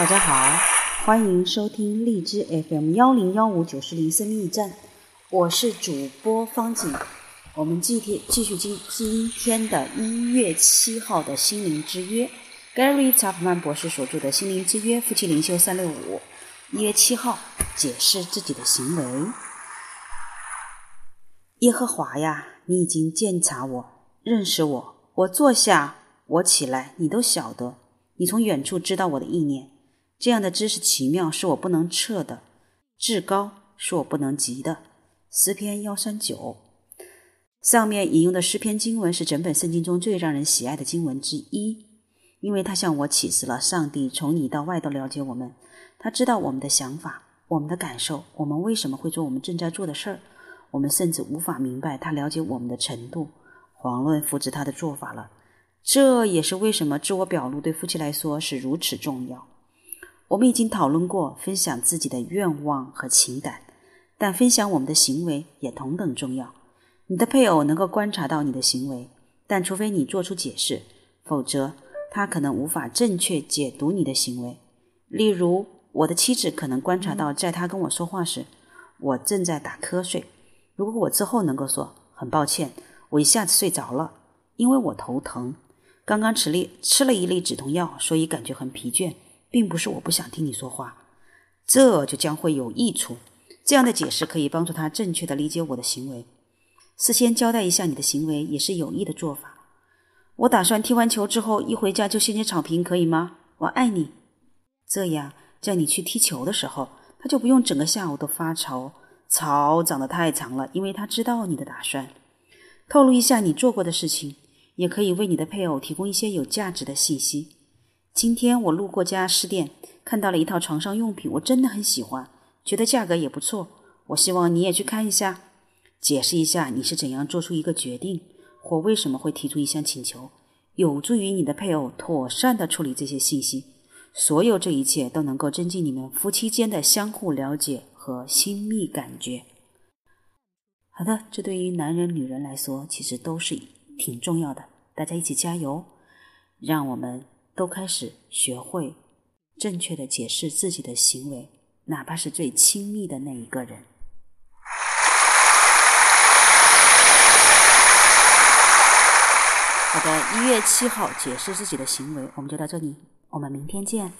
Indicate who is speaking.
Speaker 1: 大家好，欢迎收听荔枝 FM 幺零幺五九四零生命驿站，我是主播方景。我们继天继续今今天的一月七号的心灵之约，Gary 查普曼博士所著的《心灵之约：夫妻灵修三六五》，一月七号解释自己的行为。耶和华呀，你已经鉴察我，认识我，我坐下，我起来，你都晓得。你从远处知道我的意念，这样的知识奇妙，是我不能测的；至高，是我不能及的。诗篇幺三九，上面引用的诗篇经文是整本圣经中最让人喜爱的经文之一，因为它向我启示了上帝从里到外都了解我们，他知道我们的想法、我们的感受，我们为什么会做我们正在做的事儿，我们甚至无法明白他了解我们的程度，遑论复制他的做法了。这也是为什么自我表露对夫妻来说是如此重要。我们已经讨论过分享自己的愿望和情感，但分享我们的行为也同等重要。你的配偶能够观察到你的行为，但除非你做出解释，否则他可能无法正确解读你的行为。例如，我的妻子可能观察到，在他跟我说话时，我正在打瞌睡。如果我之后能够说“很抱歉，我一下子睡着了，因为我头疼”。刚刚吃粒吃了一粒止痛药，所以感觉很疲倦，并不是我不想听你说话，这就将会有益处。这样的解释可以帮助他正确的理解我的行为。事先交代一下你的行为也是有益的做法。我打算踢完球之后一回家就掀起草坪，可以吗？我爱你。这样在你去踢球的时候，他就不用整个下午都发愁草长得太长了，因为他知道你的打算。透露一下你做过的事情。也可以为你的配偶提供一些有价值的信息。今天我路过家饰店，看到了一套床上用品，我真的很喜欢，觉得价格也不错。我希望你也去看一下，解释一下你是怎样做出一个决定，或为什么会提出一项请求，有助于你的配偶妥善的处理这些信息。所有这一切都能够增进你们夫妻间的相互了解和亲密感觉。好的，这对于男人、女人来说，其实都是挺重要的。大家一起加油，让我们都开始学会正确的解释自己的行为，哪怕是最亲密的那一个人。好的，一月七号解释自己的行为，我们就到这里，我们明天见。